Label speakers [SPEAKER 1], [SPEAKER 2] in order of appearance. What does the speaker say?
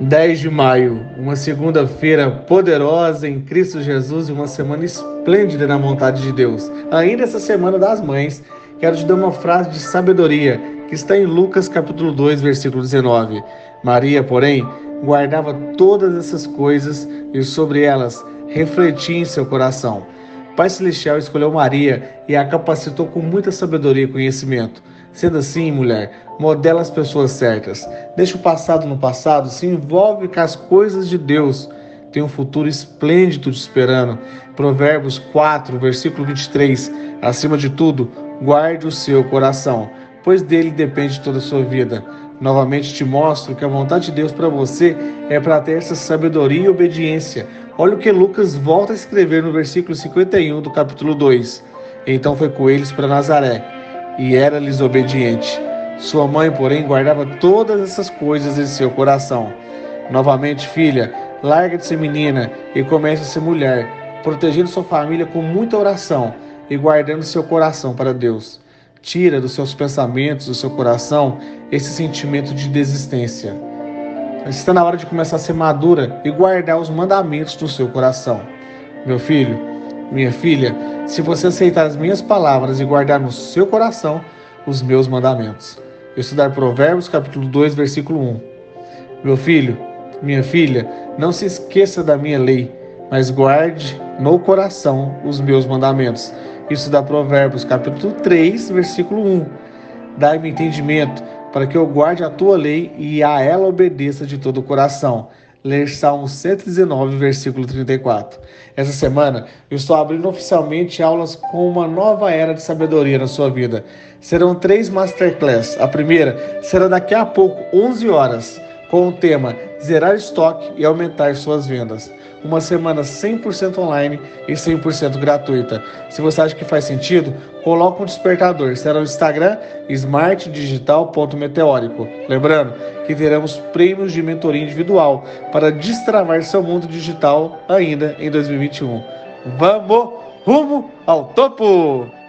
[SPEAKER 1] 10 de maio, uma segunda-feira poderosa em Cristo Jesus e uma semana esplêndida na vontade de Deus. Ainda essa semana das mães, quero te dar uma frase de sabedoria que está em Lucas capítulo 2, versículo 19. Maria, porém, guardava todas essas coisas e sobre elas refletia em seu coração. Pai Celestial escolheu Maria e a capacitou com muita sabedoria e conhecimento. Sendo assim, mulher, modela as pessoas certas. Deixa o passado no passado, se envolve com as coisas de Deus. Tem um futuro esplêndido te esperando. Provérbios 4, versículo 23. Acima de tudo, guarde o seu coração, pois dele depende toda a sua vida. Novamente te mostro que a vontade de Deus para você é para ter essa sabedoria e obediência. Olha o que Lucas volta a escrever no versículo 51 do capítulo 2. Então foi com eles para Nazaré, e era-lhes obediente. Sua mãe, porém, guardava todas essas coisas em seu coração. Novamente, filha, larga de ser menina e comece a ser mulher, protegendo sua família com muita oração e guardando seu coração para Deus. Tira dos seus pensamentos, do seu coração, esse sentimento de desistência. Está na hora de começar a ser madura e guardar os mandamentos do seu coração. Meu filho, minha filha, se você aceitar as minhas palavras e guardar no seu coração os meus mandamentos. Estudar Provérbios, capítulo 2, versículo 1. Meu filho, minha filha, não se esqueça da minha lei, mas guarde no coração os meus mandamentos. Isso dá Provérbios, capítulo 3, versículo 1. Dai-me entendimento para que eu guarde a tua lei e a ela obedeça de todo o coração. Ler Salmo 119, versículo 34. Essa semana eu estou abrindo oficialmente aulas com uma nova era de sabedoria na sua vida. Serão três masterclass. A primeira será daqui a pouco, 11 horas, com o tema Zerar estoque e aumentar suas vendas uma semana 100% online e 100% gratuita. Se você acha que faz sentido, coloque um despertador. Será no Instagram smartdigital.meteórico. Lembrando que teremos prêmios de mentoria individual para destravar seu mundo digital ainda em 2021. Vamos rumo ao topo!